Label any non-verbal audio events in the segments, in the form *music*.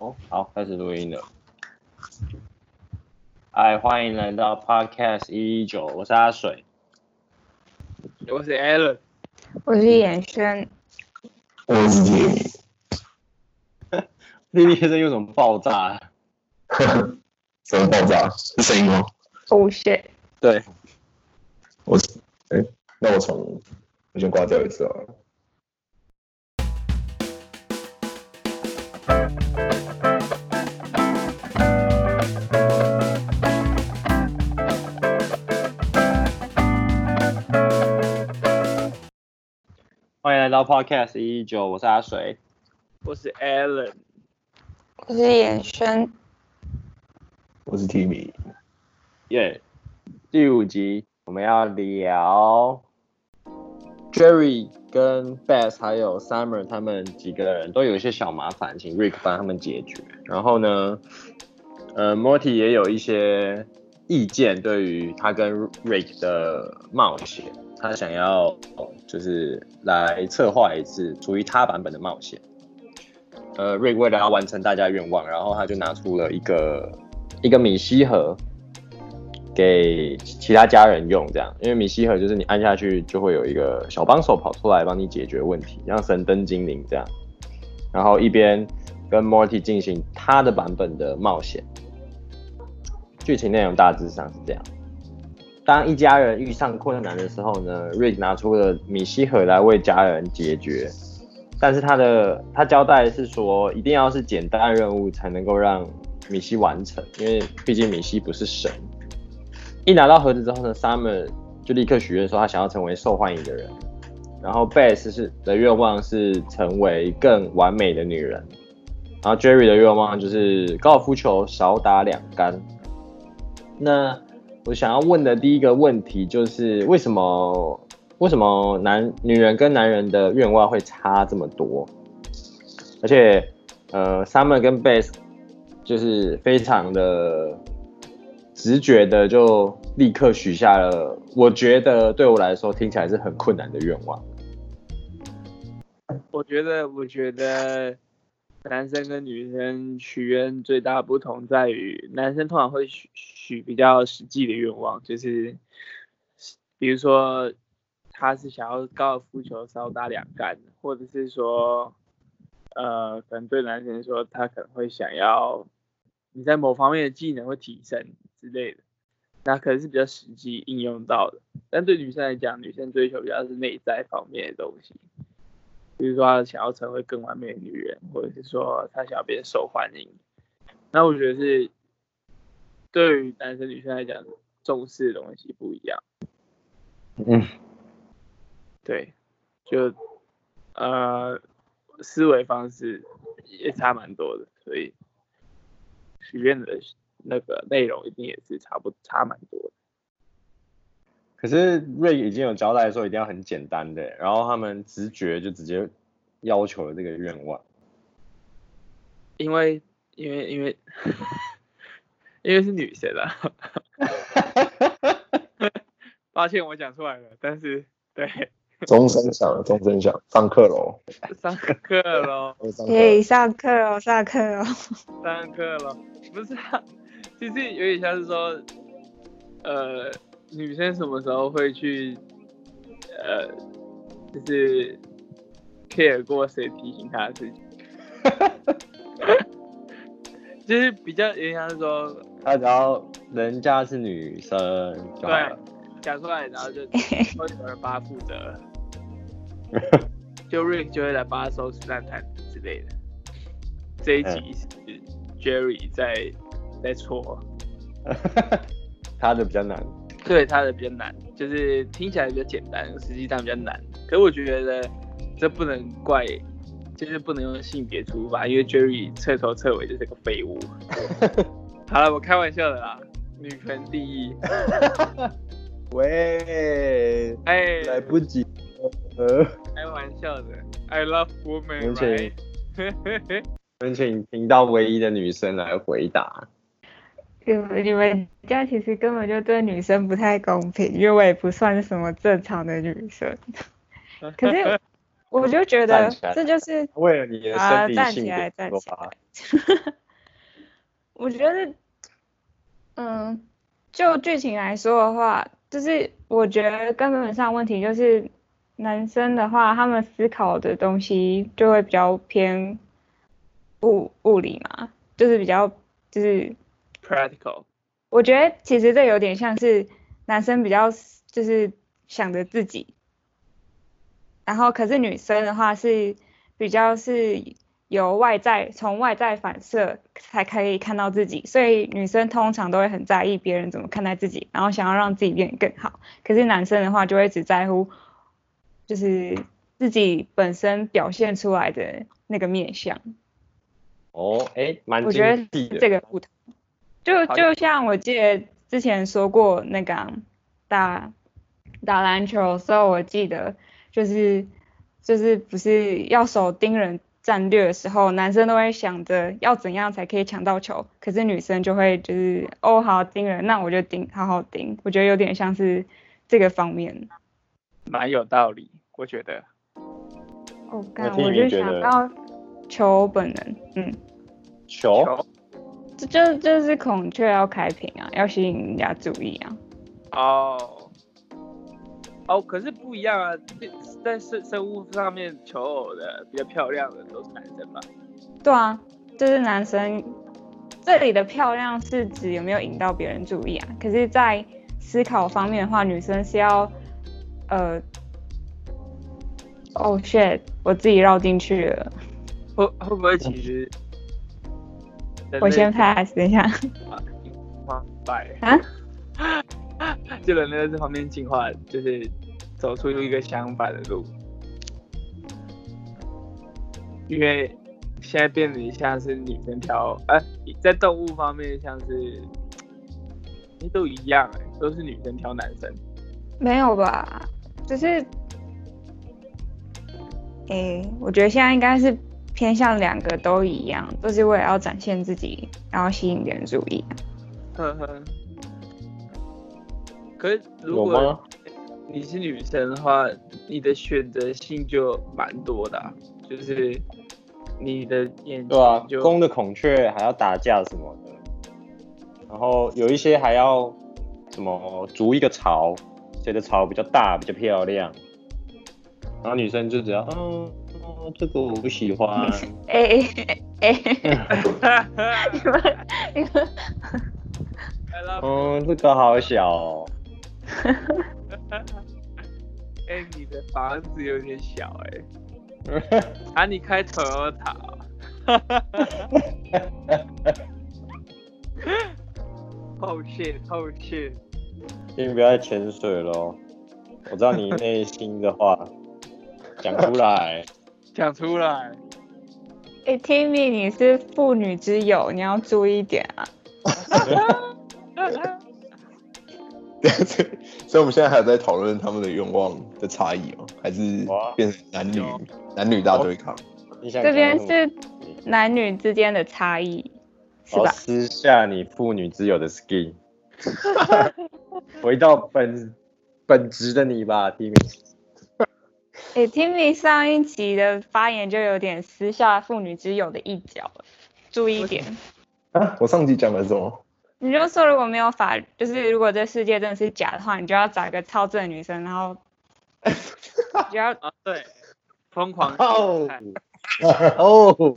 哦，好，开始录音了。哎，欢迎来到 Podcast 一一九，我是阿水，我是 Alan，我是严轩，我是弟弟。弟弟现在有什么爆炸？*laughs* 什么爆炸？是声音吗？哦，shit！对，我，哎、欸，那我从我先挂掉一次啊。欢迎来到 Podcast 一一九，我是阿水，我是 Alan，我是严轩，我是 Timmy，耶！第五集我们要聊 Jerry 跟 Beth 还有 Summer 他们几个人都有一些小麻烦，请 Rick 帮他们解决。然后呢，呃，Morty 也有一些意见，对于他跟 Rick 的冒险。他想要就是来策划一次属于他版本的冒险。呃瑞为了要完成大家愿望，然后他就拿出了一个一个米西盒给其他家人用，这样，因为米西盒就是你按下去就会有一个小帮手跑出来帮你解决问题，像神灯精灵这样。然后一边跟 Morty 进行他的版本的冒险。剧情内容大致上是这样。当一家人遇上困难的时候呢瑞拿出了米西盒来为家人解决，但是他的他交代是说，一定要是简单任务才能够让米西完成，因为毕竟米西不是神。一拿到盒子之后呢，Summer 就立刻许愿说他想要成为受欢迎的人，然后 Beth 是的愿望是成为更完美的女人，然后 Jerry 的愿望就是高尔夫球少打两杆。那我想要问的第一个问题就是，为什么为什么男女人跟男人的愿望会差这么多？而且，呃，Summer 跟 Beth 就是非常的直觉的就立刻许下了，我觉得对我来说听起来是很困难的愿望。我觉得，我觉得。男生跟女生许愿最大不同在于，男生通常会许许比较实际的愿望，就是比如说他是想要高尔夫球少打两杆，或者是说，呃，可能对男生说他可能会想要你在某方面的技能会提升之类的，那可能是比较实际应用到的。但对女生来讲，女生追求比较是内在方面的东西。比如说，想要成为更完美的女人，或者是说他想要变受欢迎，那我觉得是对于男生女生来讲，重视的东西不一样。嗯，对，就呃思维方式也差蛮多的，所以许愿的那个内容一定也是差不差蛮多的。可是瑞已经有交代说一定要很简单的，然后他们直觉就直接要求了这个愿望，因为因为因为因为是女生啊，抱歉我讲出来了，但是对，钟声响了，钟声响，上课喽，上课喽，可上课哦，上课哦，上课喽，不是啊，其实有点像是说，呃。女生什么时候会去，呃，就是 care 过谁提醒她的事情？*laughs* 就是比较有点像是说，他只要人家是女生，对，讲出来，然后就会有人帮他负责，*laughs* 就 Rick 就会来帮他收拾烂摊子之类的。这一集是 Jerry 在在错，*laughs* 他的比较难。对他的比较难，就是听起来比较简单，实际上比较难。可是我觉得这不能怪，就是不能用性别出发，因为 Jerry 彻头彻尾就是个废物。*laughs* 好了，我开玩笑的啦，女权第一。*laughs* 喂，哎，来不及，呃开玩笑的，I love women。请，有请频道唯一的女生来回答。你们你们家其实根本就对女生不太公平，因为我也不算什么正常的女生。*laughs* 可是我就觉得这就是为了你的身体性站起来，站起来。我觉得，嗯，就剧情来说的话，就是我觉得根本上问题就是男生的话，他们思考的东西就会比较偏物物理嘛，就是比较就是 practical。我觉得其实这有点像是男生比较就是想着自己，然后可是女生的话是比较是由外在从外在反射才可以看到自己，所以女生通常都会很在意别人怎么看待自己，然后想要让自己变得更好。可是男生的话就会只在乎就是自己本身表现出来的那个面相。哦，哎，蛮我觉得这个不同。就就像我记得之前说过那个打打篮球的时候，我记得就是就是不是要守盯人战略的时候，男生都会想着要怎样才可以抢到球，可是女生就会就是哦好盯人，那我就盯好好盯，我觉得有点像是这个方面，蛮有道理，我觉得。哦，干，我就想到球本能，嗯，球。这就就是孔雀要开屏啊，要吸引人家注意啊。哦，哦，可是不一样啊，在生生物上面求偶的比较漂亮的都是男生吧？对啊，就是男生。这里的漂亮是指有没有引到别人注意啊？可是，在思考方面的话，女生是要呃，哦 shit，我自己绕进去了。会会不会其实？我先 pass 等一下。啊？*laughs* *laughs* 就人类在这方面进化，就是走出一个相反的路。因为现在变得像是女生挑，哎、啊，在动物方面像是，都一样哎，都是女生挑男生。没有吧？只是，哎、欸，我觉得现在应该是。偏向两个都一样，都是为了要展现自己，然后吸引别人注意。呵呵。可是如果你是女生的话，你的选择性就蛮多的、啊，就是你的眼睛对啊，公的孔雀还要打架什么的，然后有一些还要什么筑一个巢，谁的巢比较大比较漂亮，然后女生就只要嗯。哦，这个我不喜欢。*laughs* 哎哎哎！*laughs* 你们你们，嗯，这个好小哦。*laughs* 哎，你的房子有点小哎。*laughs* 啊，你开 Toyota。Oh shit！Oh shit！请不要再潜水喽，我知道你内心的话，*laughs* 讲出来。讲出来。哎、欸、Timmy，你是妇女之友，你要注意点啊。*laughs* 所以我们现在还在讨论他们的愿望的差异哦，还是变成男女男女大对抗？这边是男女之间的差异，是吧？私下你妇女之友的 skin，*laughs* 回到本本职的你吧，Timmy。哎、欸、Timmy 上一集的发言就有点私下妇女之友的一角，注意一点。啊，我上集讲了什么？你就说如果没有法，就是如果这世界真的是假的话，你就要找一个超正的女生，然后 *laughs* 就要啊对，疯狂哦哦，*laughs*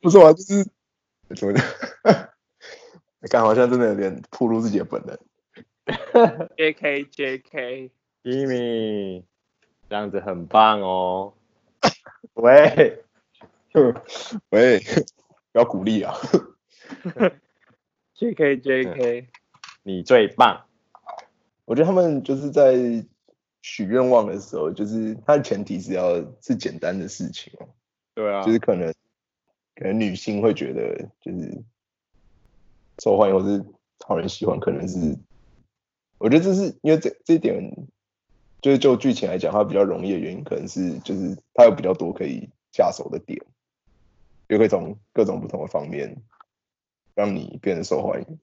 不错啊，就是怎么讲？感觉好像真的有点暴露自己的本能。J K J K Jimmy，这样子很棒哦。喂，*laughs* 喂，不要鼓励啊。JK JK，*laughs* 你最棒。我觉得他们就是在许愿望的时候，就是它的前提是要是简单的事情哦。对啊。就是可能可能女性会觉得就是受欢迎或是讨人喜欢，可能是我觉得这是因为这这一点。就是就剧情来讲，它比较容易的原因，可能是就是它有比较多可以下手的点，就可以从各种不同的方面让你变得受欢迎。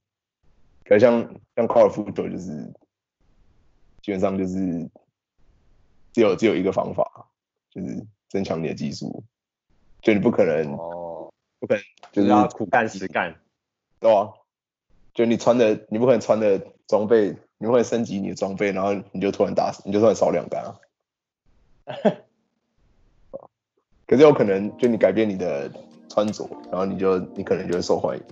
可像像高尔夫球就是基本上就是只有只有一个方法，就是增强你的技术，就你不可能哦不可能就就是是要苦干实干。对啊，就你穿的，你不可能穿的装备，你不可能升级你的装备，然后你就突然打，你就突然少两杆啊。*laughs* 可是有可能，就你改变你的穿着，然后你就你可能就会受欢迎。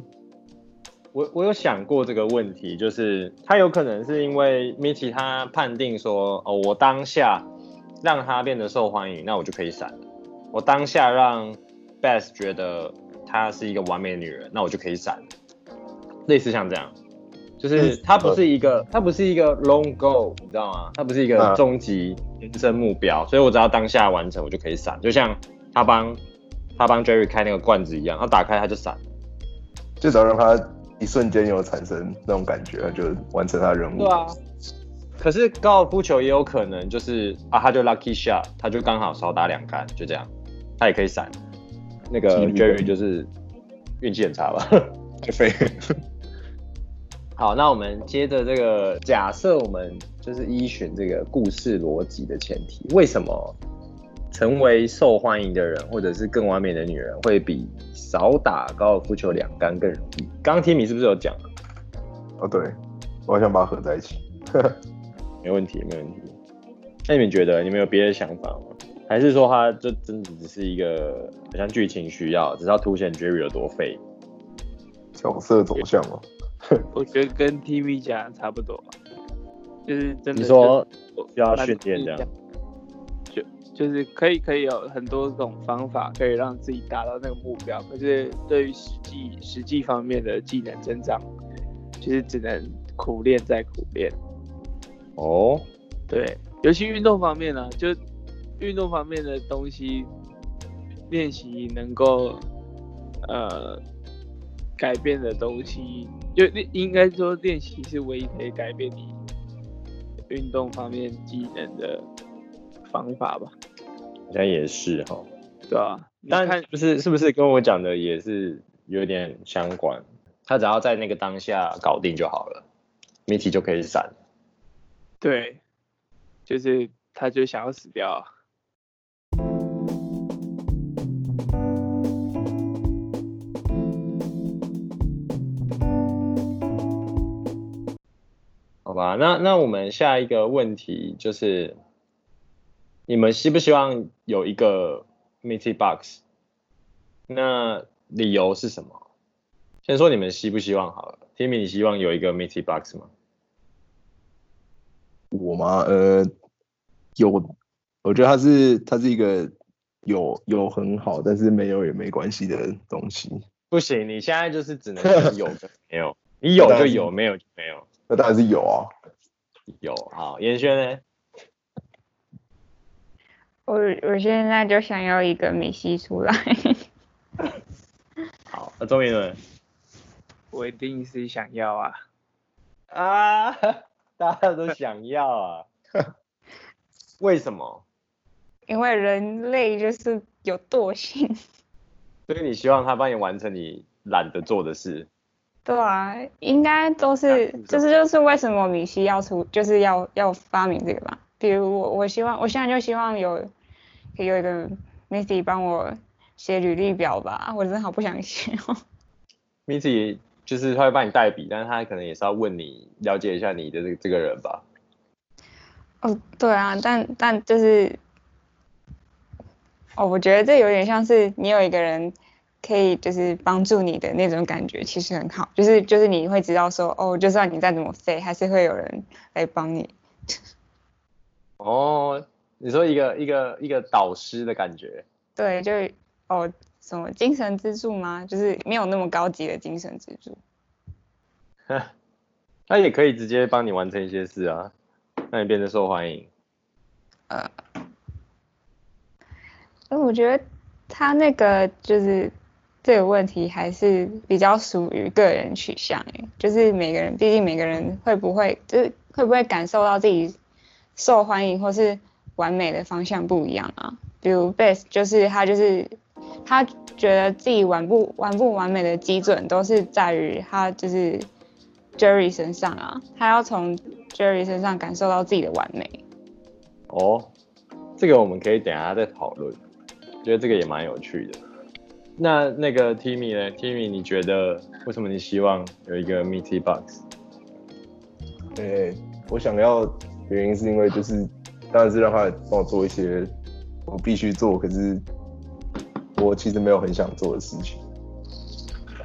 我我有想过这个问题，就是他有可能是因为 Mitty 他判定说，哦，我当下让他变得受欢迎，那我就可以闪。我当下让 Beth 觉得她是一个完美的女人，那我就可以闪。类似像这样，就是它不是一个，它不是一个 long goal，你知道吗？它不是一个终极人生目标，所以我只要当下完成，我就可以闪。就像他帮他帮 Jerry 开那个罐子一样，他打开他就闪，就只要让他一瞬间有产生那种感觉，就完成他的任务。对啊。可是高尔夫球也有可能就是啊，他就 lucky shot，他就刚好少打两杆，就这样，他也可以闪。那个 Jerry 就是运气很差吧？太废。*laughs* 好，那我们接着这个假设，我们就是依循这个故事逻辑的前提，为什么成为受欢迎的人，或者是更完美的女人，会比少打高尔夫球两杆更容易？刚刚 Timmy 是不是有讲？哦，对，我好想把它合在一起。*laughs* 没问题，没问题。那你们觉得，你们有别的想法吗？还是说，它就真的只是一个好像剧情需要，只是要凸显 Jerry 有多废？角色走向吗？*laughs* 我觉得跟 TV 讲差不多，就是真的。你说需要训练这样，就就是可以可以有很多种方法可以让自己达到那个目标，可是对于实际实际方面的技能增长，就是只能苦练再苦练。哦，对，尤其运动方面呢、啊，就运动方面的东西练习能够呃改变的东西。就应该说，练习是唯一可以改变你运动方面技能的方法吧？好像也是哈，对啊，但不是是不是跟我讲的也是有点相关？他只要在那个当下搞定就好了，Mitty 就可以闪。对，就是他就想要死掉。好吧，那那我们下一个问题就是，你们希不希望有一个 Mitty Box？那理由是什么？先说你们希不希望好了，Timmy，你希望有一个 Mitty Box 吗？我吗？呃，有，我觉得它是它是一个有有很好，但是没有也没关系的东西。不行，你现在就是只能有跟没有，你有就有，*laughs* 没有就没有。那当然是有啊，有。好，严轩呢？我我现在就想要一个米西出来。*laughs* 好，那周明伦，我一定是想要啊。啊，大家都想要啊？为什么？因为人类就是有惰性。所以你希望他帮你完成你懒得做的事？对啊，应该都是，就是就是为什么米西要出，就是要要发明这个吧。比如我我希望，我现在就希望有，可以有一个 Missy 帮我写履历表吧，我真的好不想写哦。Missy 就是他会帮你代笔，但是他可能也是要问你了解一下你的这个这个人吧。哦，对啊，但但就是，哦，我觉得这有点像是你有一个人。可以就是帮助你的那种感觉，其实很好。就是就是你会知道说，哦，就算你再怎么废，还是会有人来帮你。哦，你说一个一个一个导师的感觉。对，就哦什么精神支柱吗？就是没有那么高级的精神支柱。*laughs* 他也可以直接帮你完成一些事啊，让你变得受欢迎。呃，哎，我觉得他那个就是。这个问题还是比较属于个人取向，诶，就是每个人，毕竟每个人会不会，就是会不会感受到自己受欢迎或是完美的方向不一样啊。比如 Bass 就是他就是他觉得自己完不完不完美的基准都是在于他就是 Jerry 身上啊，他要从 Jerry 身上感受到自己的完美。哦，这个我们可以等一下再讨论，觉得这个也蛮有趣的。那那个 Timmy 呢？Timmy，你觉得为什么你希望有一个 Meaty Box？对、欸，我想要原因是因为就是，当然是让他帮我做一些我必须做，可是我其实没有很想做的事情，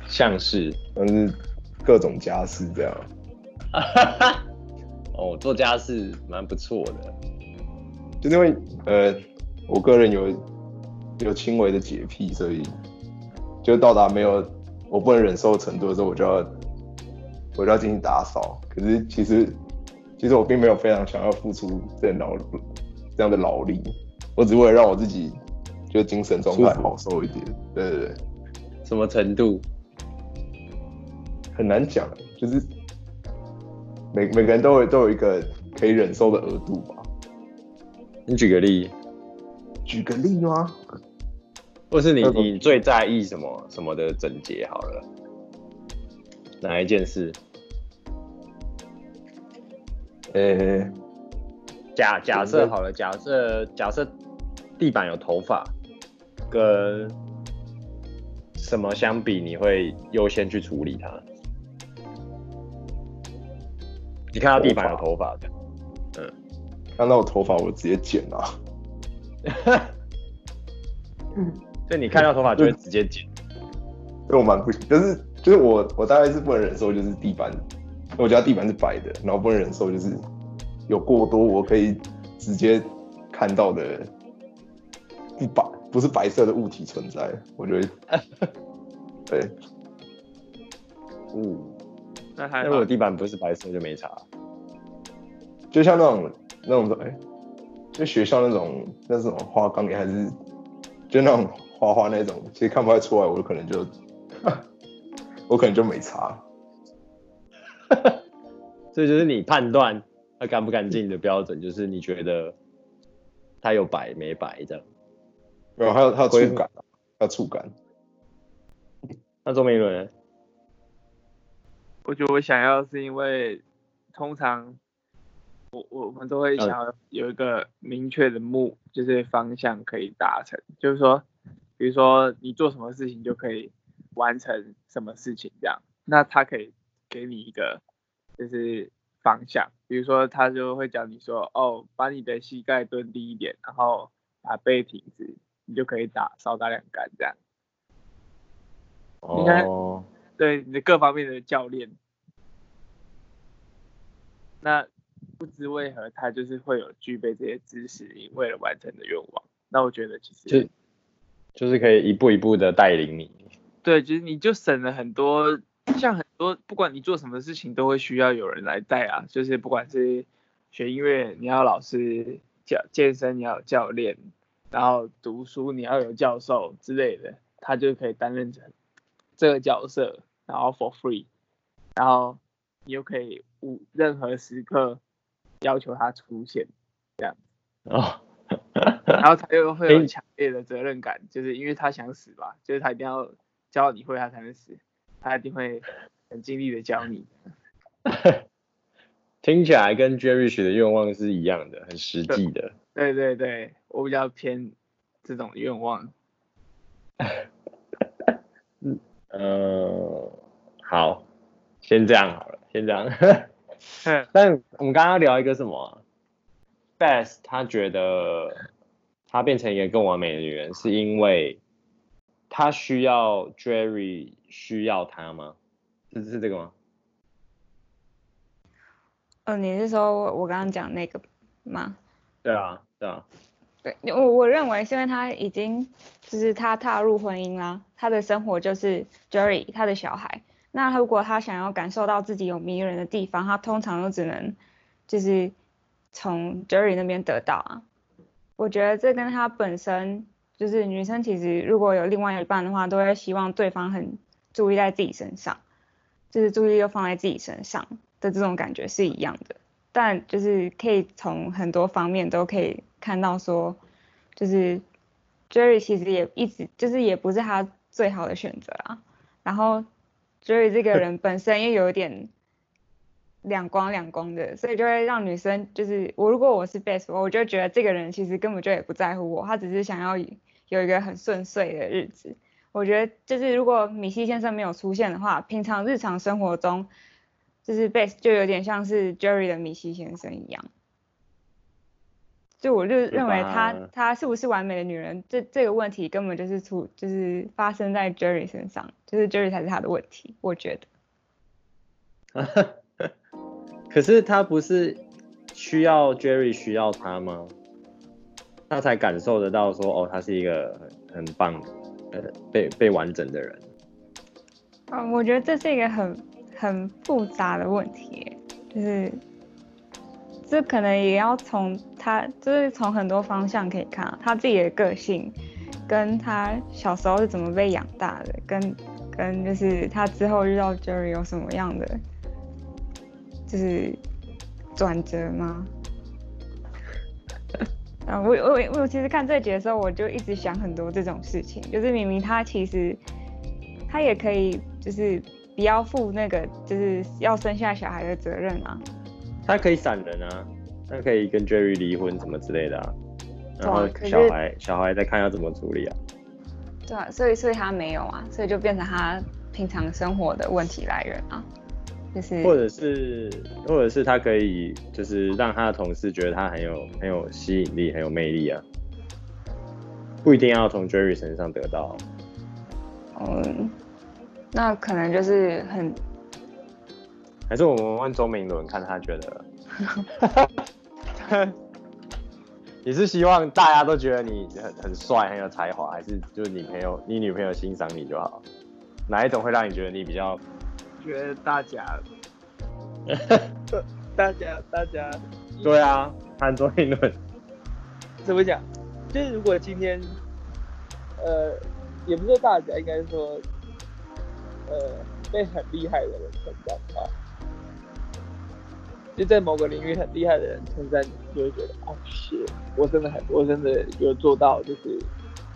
像是，像是各种家事这样。*laughs* 哦，做家事蛮不错的，就因为呃，我个人有有轻微的洁癖，所以。就到达没有我不能忍受的程度的时候，我就要我就要进行打扫。可是其实其实我并没有非常想要付出这劳这样的劳力，我只为了让我自己就精神状态好受一点。对对对，什么程度很难讲，就是每每个人都有都有一个可以忍受的额度吧。你举个例，举个例吗？或是你你最在意什么什么的整洁好了，哪一件事？呃、欸，假假设好了，假设假设地板有头发，跟什么相比，你会优先去处理它？你看到地板有头发的，嗯，看到我头发我直接剪啊。嗯。*laughs* 所以你看到头发就会直接剪，所以我蛮不行，就是就是我我大概是不能忍受就是地板，我家地板是白的，然后不能忍受就是有过多我可以直接看到的不白不是白色的物体存在，我觉得 *laughs* 对，嗯，那还如果地板不是白色就没差，就像那种那种哎、欸，就学校那种那种花岗岩还是就那种。花花那种，其实看不太出来，我可能就，*laughs* 我可能就没差。*laughs* 所以就是你判断它干不干净的标准，*laughs* 就是你觉得它有白没白这样。没有，还有它有触感，它有触感。那周明伦，我觉得我想要是因为通常我我们都会想要有一个明确的目，就是方向可以达成，就是说。比如说你做什么事情就可以完成什么事情这样，那他可以给你一个就是方向，比如说他就会讲你说哦，把你的膝盖蹲低一点，然后把背挺直，你就可以打少打两杆这样。哦。你看，对你的各方面的教练，那不知为何他就是会有具备这些知识，你为了完成的愿望。那我觉得其实。就是可以一步一步的带领你，对，就是你就省了很多，像很多不管你做什么事情都会需要有人来带啊，就是不管是学音乐你要老师教，健身你要有教练，然后读书你要有教授之类的，他就可以担任成这个角色，然后 for free，然后你又可以无任何时刻要求他出现，这样。哦。然后他又会 *laughs* 有强烈的责任感，就是因为他想死吧，就是他一定要教你会，他才能死，他一定会很尽力的教你。*laughs* 听起来跟 Jerry 许的愿望是一样的，很实际的。*laughs* 对对对，我比较偏这种愿望。*laughs* 嗯呃，好，先这样好了，先这样。但我们刚刚聊一个什么？Beth 他觉得他变成一个更完美的女人，是因为他需要 Jerry 需要他吗？是是这个吗？嗯、呃，你是说我我刚刚讲那个吗？对啊，对啊。对，我我认为是因为他已经就是他踏入婚姻啦，他的生活就是 Jerry 他的小孩。那如果他想要感受到自己有迷人的地方，他通常都只能就是。从 Jerry 那边得到啊，我觉得这跟他本身就是女生，其实如果有另外一半的话，都会希望对方很注意在自己身上，就是注意力又放在自己身上的这种感觉是一样的。但就是可以从很多方面都可以看到说，就是 Jerry 其实也一直就是也不是他最好的选择啊。然后 Jerry 这个人本身又有点。两光两光的，所以就会让女生就是我，如果我是 Beth，我就觉得这个人其实根本就也不在乎我，他只是想要有一个很顺遂的日子。我觉得就是如果米西先生没有出现的话，平常日常生活中，就是 Base 就有点像是 Jerry 的米西先生一样。就我就认为他他是不是完美的女人，这这个问题根本就是出就是发生在 Jerry 身上，就是 Jerry 才是他的问题，我觉得。*laughs* 可是他不是需要 Jerry 需要他吗？他才感受得到说哦，他是一个很棒呃被被完整的人。嗯，我觉得这是一个很很复杂的问题，就是。这可能也要从他，就是从很多方向可以看他自己的个性，跟他小时候是怎么被养大的，跟跟就是他之后遇到 Jerry 有什么样的，就是转折吗？啊，我我我其实看这集的时候，我就一直想很多这种事情，就是明明他其实他也可以，就是不要负那个就是要生下小孩的责任啊。他可以闪人啊，他可以跟 Jerry 离婚什么之类的啊，然后小孩小孩再看要怎么处理啊。对啊，所以所以他没有啊，所以就变成他平常生活的问题来源啊，就是或者是或者是他可以就是让他的同事觉得他很有很有吸引力很有魅力啊，不一定要从 Jerry 身上得到。嗯，那可能就是很。还是我们问周明伦，看他觉得，*laughs* 你是希望大家都觉得你很很帅、很有才华，还是就是你朋友、你女朋友欣赏你就好？哪一种会让你觉得你比较？觉得大家，*laughs* 大家，大家。对啊，看周明伦。怎么讲？就是如果今天，呃，也不是说大家，应该说，呃，被很厉害的人称赞吧。就在某个领域很厉害的人称赞你，就会觉得哦，是，我真的很，我真的有做到，就是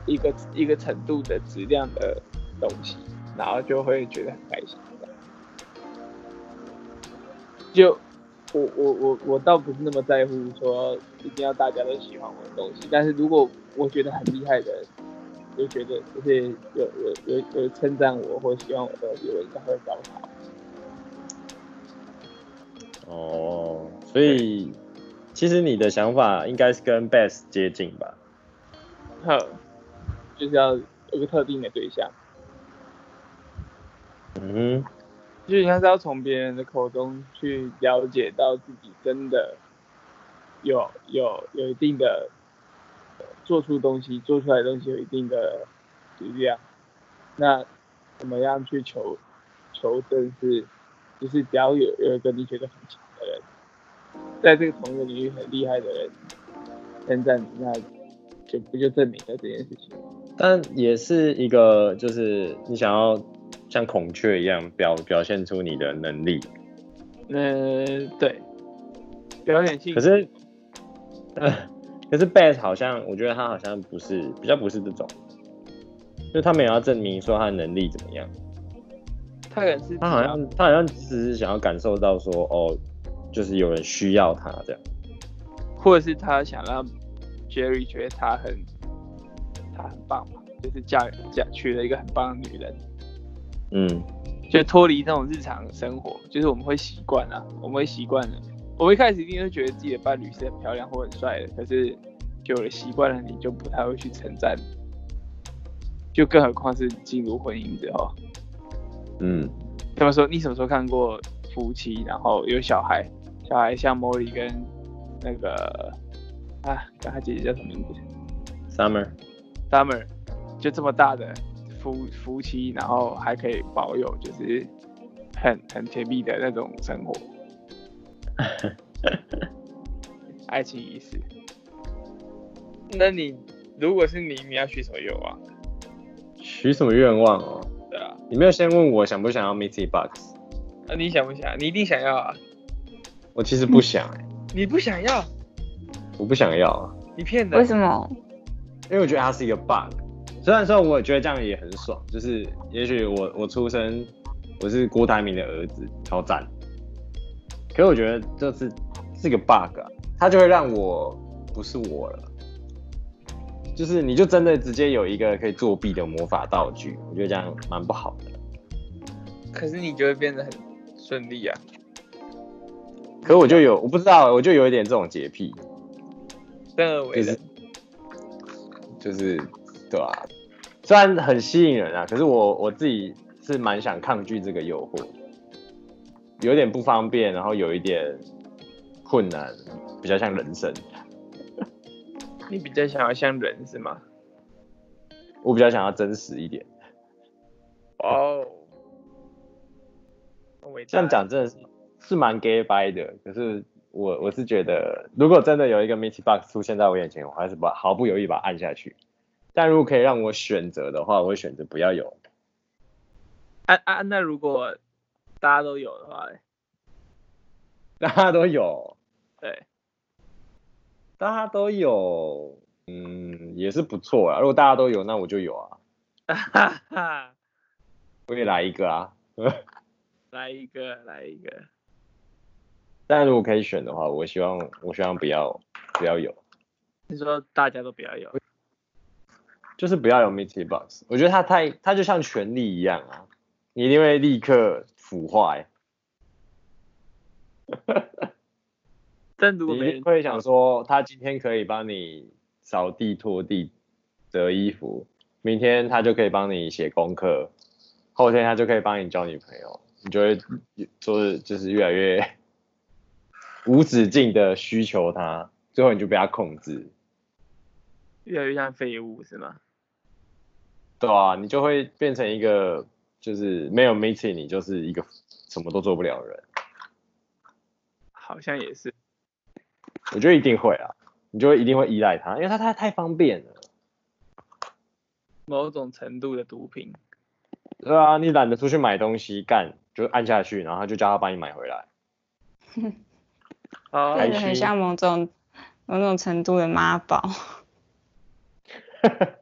一个一个程度的质量的东西，然后就会觉得很开心。就我我我我倒不是那么在乎说一定要大家都喜欢我的东西，但是如果我觉得很厉害的人，就觉得就是有有有有称赞我或喜欢我的东西，我应该会高潮。哦，所以其实你的想法应该是跟 Beth 接近吧？好，就是要有个特定的对象。嗯，就应该是要从别人的口中去了解到自己真的有有有一定的做出东西，做出来的东西有一定的质量。那怎么样去求求证是？就是只要有有一个你觉得很强的人，在这个同一个领域很厉害的人称赞你，那就不就证明了这件事情？但也是一个，就是你想要像孔雀一样表表现出你的能力。嗯，对，表演性。可是，呃，可是 Bass 好像，我觉得他好像不是，比较不是这种，就他没有要证明说他的能力怎么样。他可能是他好像他好像只是想要感受到说哦，就是有人需要他这样，或者是他想让 Jerry 觉得他很他很棒嘛，就是嫁嫁娶了一个很棒的女人，嗯，就脱离那种日常生活，就是我们会习惯啊，我们会习惯了，我们一开始一定会觉得自己的伴侣是很漂亮或很帅的，可是久了习惯了，你就不太会去称赞，就更何况是进入婚姻之后。嗯，他们说？你什么时候看过夫妻，然后有小孩，小孩像 Molly 跟那个啊，跟他姐姐叫什么名字？Summer，Summer，就这么大的夫夫妻，然后还可以保有就是很很甜蜜的那种生活，*laughs* 爱情仪式。那你如果是你，你要许什么愿望？许什么愿望哦？对啊，你没有先问我想不想要 Mystery Box？那、啊、你想不想？你一定想要啊！我其实不想哎、欸。你不想要？我不想要啊！你骗的？为什么？因为我觉得它是一个 bug。虽然说我也觉得这样也很爽，就是也许我我出生我是郭台铭的儿子，超赞。可是我觉得这是是一个 bug，它就会让我不是我了。就就是你就真的直接有一个可以作弊的魔法道具，我觉得这样蛮不好的。可是你就会变得很顺利啊。可我就有，我不知道，我就有一点这种洁癖。生而为人，就是，就是，对啊，虽然很吸引人啊，可是我我自己是蛮想抗拒这个诱惑，有点不方便，然后有一点困难，比较像人生。你比较想要像人是吗？我比较想要真实一点。哦，这样讲真的是是蛮 gay 掰的，可是我我是觉得，如果真的有一个 Mystery Box 出现在我眼前，我还是把毫不犹豫把它按下去。但如果可以让我选择的话，我会选择不要有。啊啊，那如果大家都有的话，*laughs* 大家都有，对。大家都有，嗯，也是不错啊。如果大家都有，那我就有啊。哈哈，我也来一个啊。*laughs* 来一个，来一个。但如果可以选的话，我希望，我希望不要，不要有。你说大家都不要有，就是不要有 Mystery Box。我觉得它太，它就像权力一样啊，你一定会立刻腐坏。*laughs* 你会想说，他今天可以帮你扫地、拖地、折衣服，明天他就可以帮你写功课，后天他就可以帮你交女朋友，你就会就是就是越来越 *laughs* 无止境的需求他，最后你就被他控制，越来越像废物是吗？对啊，你就会变成一个就是没有 meeting，你就是一个什么都做不了的人，好像也是。我觉得一定会啊，你就会一定会依赖他，因为他太太方便了。某种程度的毒品。对啊，你懒得出去买东西干，就按下去，然后就叫他帮你买回来。*laughs* 哦，很像某种某种程度的妈宝。*laughs*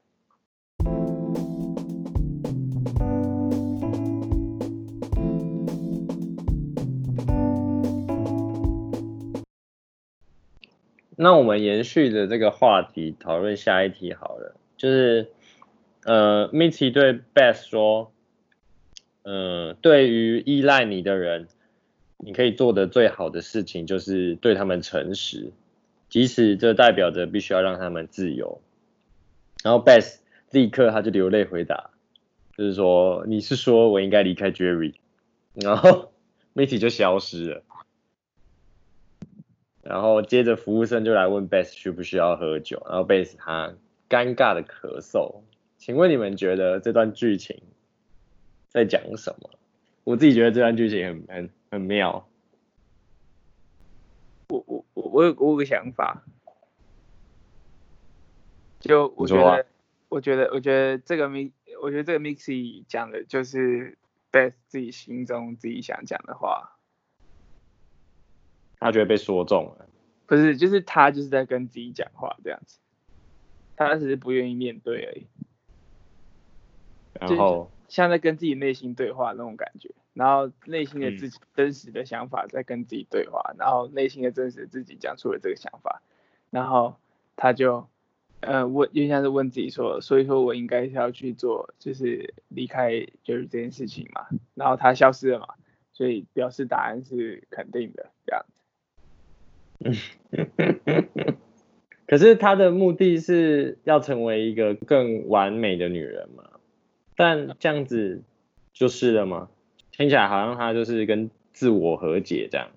那我们延续的这个话题，讨论下一题好了。就是，呃，Mitty 对 Beth 说，呃，对于依赖你的人，你可以做的最好的事情就是对他们诚实，即使这代表着必须要让他们自由。然后 Beth 立刻他就流泪回答，就是说，你是说我应该离开 Jerry？然后 *laughs* Mitty 就消失了。然后接着服务生就来问 Beth 需不需要喝酒，然后 Beth 他尴尬的咳嗽。请问你们觉得这段剧情在讲什么？我自己觉得这段剧情很很很妙。我我我我有我有个想法，就我觉得、啊、我觉得我觉得这个 Mix 我觉得这个 Mixie 讲的就是 Beth 自己心中自己想讲的话。他觉得被说中了，不是，就是他就是在跟自己讲话这样子，他只是不愿意面对而已。然后像在跟自己内心对话那种感觉，然后内心的自己真实的想法在跟自己对话，嗯、然后内心的真实的自己讲出了这个想法，然后他就呃问，就像是问自己说，所以说我应该是要去做，就是离开就是这件事情嘛，然后他消失了嘛，所以表示答案是肯定的这样。*laughs* 可是他的目的是要成为一个更完美的女人嘛？但这样子就是了吗？听起来好像他就是跟自我和解这样。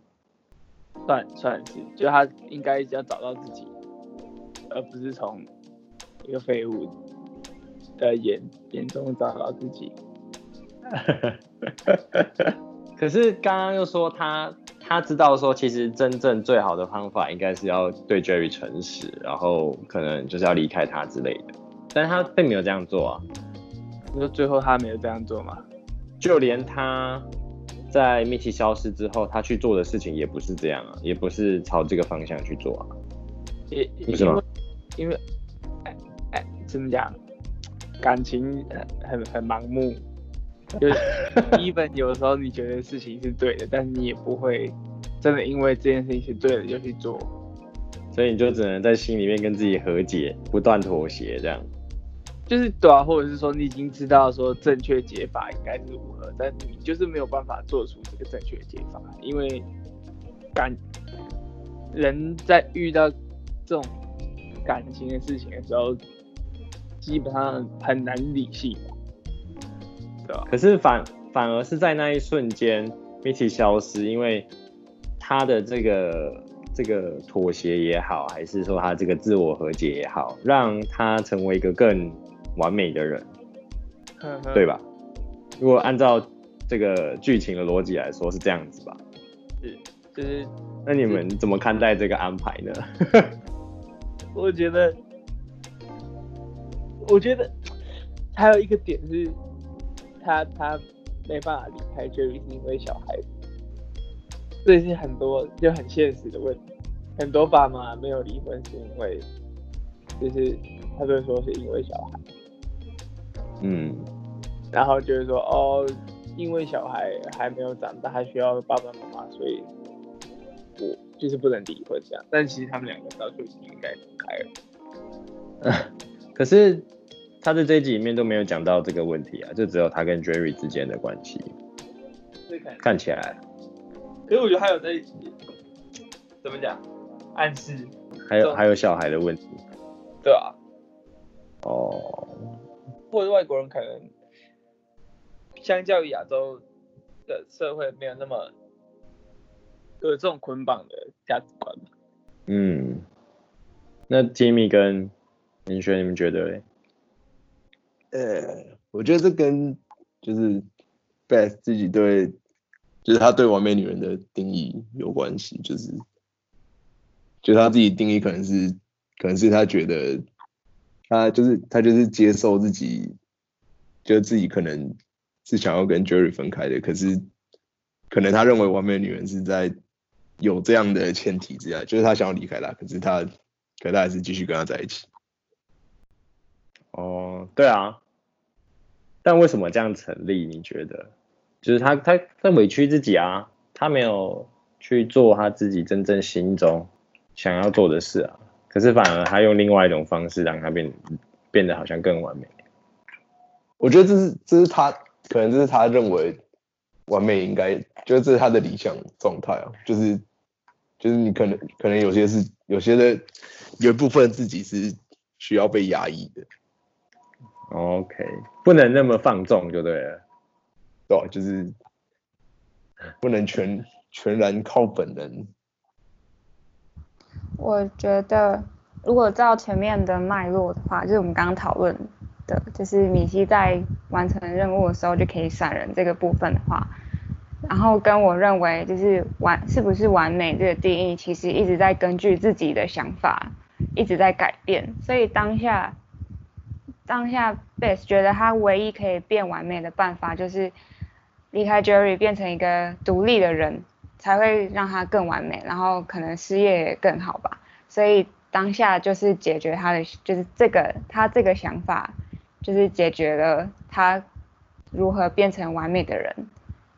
算算是，就他应该要找到自己，而不是从一个废物的眼眼中找到自己。*laughs* 可是刚刚又说他。他知道说，其实真正最好的方法应该是要对 Jerry 诚实，然后可能就是要离开他之类的，但他并没有这样做啊。你说最后他没有这样做吗？就连他在 Mitty 消失之后，他去做的事情也不是这样啊，也不是朝这个方向去做啊。也不是吗？因为，哎哎，怎么讲？感情很很盲目。就是 even 有时候你觉得事情是对的，但是你也不会真的因为这件事情是对的就去做。所以你就只能在心里面跟自己和解，不断妥协这样。就是对啊，或者是说你已经知道说正确解法应该是如何，但你就是没有办法做出这个正确解法，因为感人在遇到这种感情的事情的时候，基本上很难理性，可是反反而是在那一瞬间，Mitty 消失，因为他的这个这个妥协也好，还是说他这个自我和解也好，让他成为一个更完美的人，呵呵对吧？如果按照这个剧情的逻辑来说，是这样子吧？是，就是。那你们怎么看待这个安排呢？*laughs* 我觉得，我觉得还有一个点是，他他没办法离开 Jerry 是因为小孩子，这是很多就很现实的问题。很多爸妈没有离婚是因为，就是他就说是因为小孩。嗯，然后就是说哦，因为小孩还没有长大，还需要爸爸妈妈，所以我就是不能离婚这样。但其实他们两个早就已经应该分开了。*laughs* 可是他在这一集里面都没有讲到这个问题啊，就只有他跟 Jerry 之间的关系。看，看起来。可是我觉得还有在一起，怎么讲？暗示。还有还有小孩的问题。对啊。哦。或者外国人可能相较于亚洲的社会没有那么有这种捆绑的价值观。嗯，那 Timmy 跟林轩，你们觉得嘞？呃，我觉得这跟就是 Beth 自己对，就是他对完美女人的定义有关系，就是，就他自己定义可能是，可能是他觉得。他就是他就是接受自己，就自己可能是想要跟 Jerry 分开的，可是可能他认为完美女人是在有这样的前提之下，就是他想要离开他，可是他可他还是继续跟他在一起。哦，对啊，但为什么这样成立？你觉得？就是他他他委屈自己啊，他没有去做他自己真正心中想要做的事啊。可是反而他用另外一种方式让他变变得好像更完美。我觉得这是这是他可能这是他认为完美应该，就是这是他的理想状态啊，就是就是你可能可能有些是有些的有一部分自己是需要被压抑的。OK，不能那么放纵就对了。对啊，就是不能全全然靠本能。我觉得，如果照前面的脉络的话，就是我们刚刚讨论的，就是米西在完成任务的时候就可以闪人这个部分的话，然后跟我认为就是完是不是完美这个定义，其实一直在根据自己的想法一直在改变，所以当下当下 Beth 觉得他唯一可以变完美的办法，就是离开 Jerry 变成一个独立的人。才会让他更完美，然后可能事业也更好吧。所以当下就是解决他的，就是这个他这个想法，就是解决了他如何变成完美的人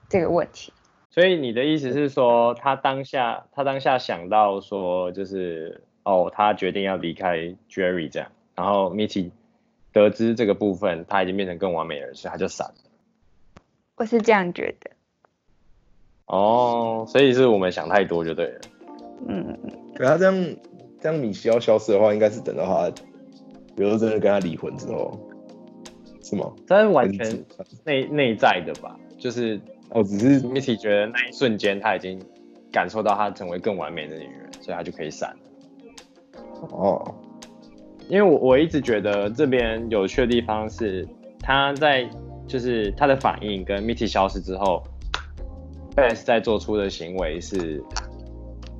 这个问题。所以你的意思是说，他当下他当下想到说，就是哦，他决定要离开 Jerry 这样，然后 Mitty 得知这个部分他已经变成更完美的人，所以他就闪了。我是这样觉得。哦，所以是我们想太多就对了。嗯，可他这样这样米西要消失的话，应该是等到他，比如说真的跟他离婚之后，是吗？这是完全内内在的吧？就是哦，只是 Mitty 觉得那一瞬间他已经感受到他成为更完美的女人，所以他就可以闪了。哦，因为我我一直觉得这边有趣的地方是他在就是他的反应跟 Mitty 消失之后。Beth 在做出的行为是，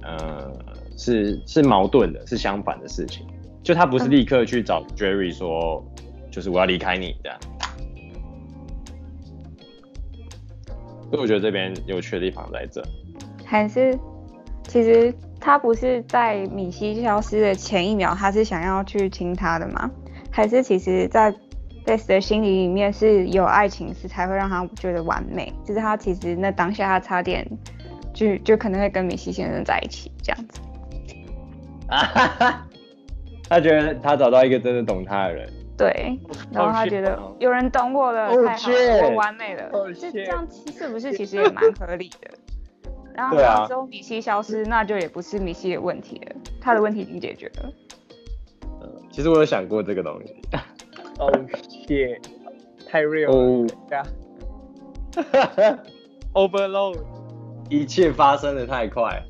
呃，是是矛盾的，是相反的事情。就他不是立刻去找 Jerry 说，就是我要离开你这样。所以我觉得这边有趣的地方在这。还是，其实他不是在米西消失的前一秒，他是想要去亲他的吗？还是其实在？Beth 的心里里面是有爱情，是才会让他觉得完美。就是他其实那当下他差点就就可能会跟米西先生在一起这样子。啊，*laughs* 他觉得他找到一个真的懂他的人。对，然后他觉得有人懂我了，oh, 太好了我完美了，oh, 就这样是不是其实也蛮合理的？然后之后米西消失，那就也不是米西的问题了，他的问题已经解决了。嗯，其实我有想过这个东西。哦天，太 real 了。*laughs* Overload，一切发生的太快。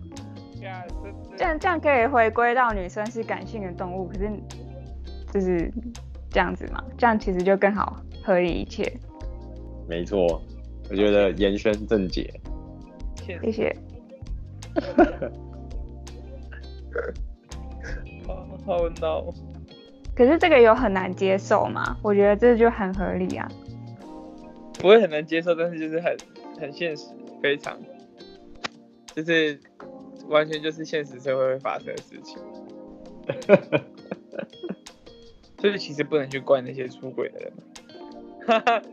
这样这样可以回归到女生是感性的动物，可是就是这样子嘛？这样其实就更好合理一切。没错，我觉得言宣正解。谢谢。*laughs* 好 no。可是这个有很难接受吗？我觉得这就很合理啊。不会很难接受，但是就是很很现实，非常，就是完全就是现实社会会发生的事情。*laughs* 所以其实不能去怪那些出轨的人。*laughs*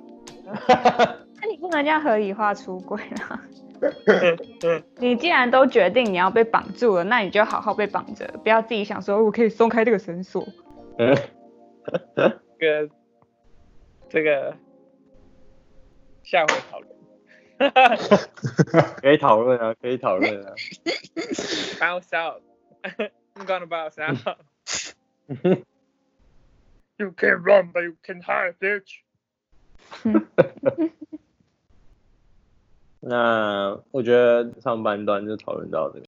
那你不能这样合理化出轨啊！你既然都决定你要被绑住了，那你就好好被绑着，不要自己想说我可以松开这个绳索。*laughs* 这个这个下回讨论，*laughs* 可以讨论啊，可以讨论啊。Bounce out, *laughs* I'm gonna bounce out. You can run, but you can hide, bitch. 那我觉得上半段就讨论到这个。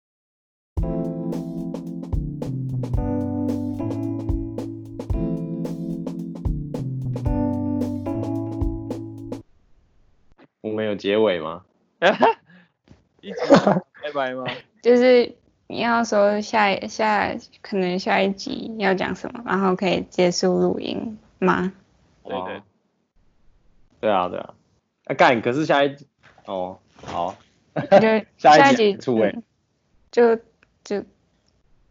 我们有结尾吗？*laughs* 一直拜拜吗？*laughs* 就是你要说下下可能下一集要讲什么，然后可以结束录音吗？对对。对啊对啊。啊干！可是下一集哦好。就 *laughs* 下一集出位。就就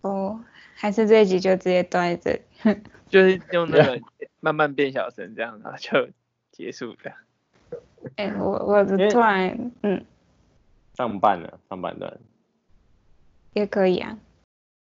哦，还是这一集就直接断在这里。*laughs* 就是用那个慢慢变小声这样，然后就结束这样。*laughs* 哎、欸，我我突然嗯，上半了，上半段，也可以啊。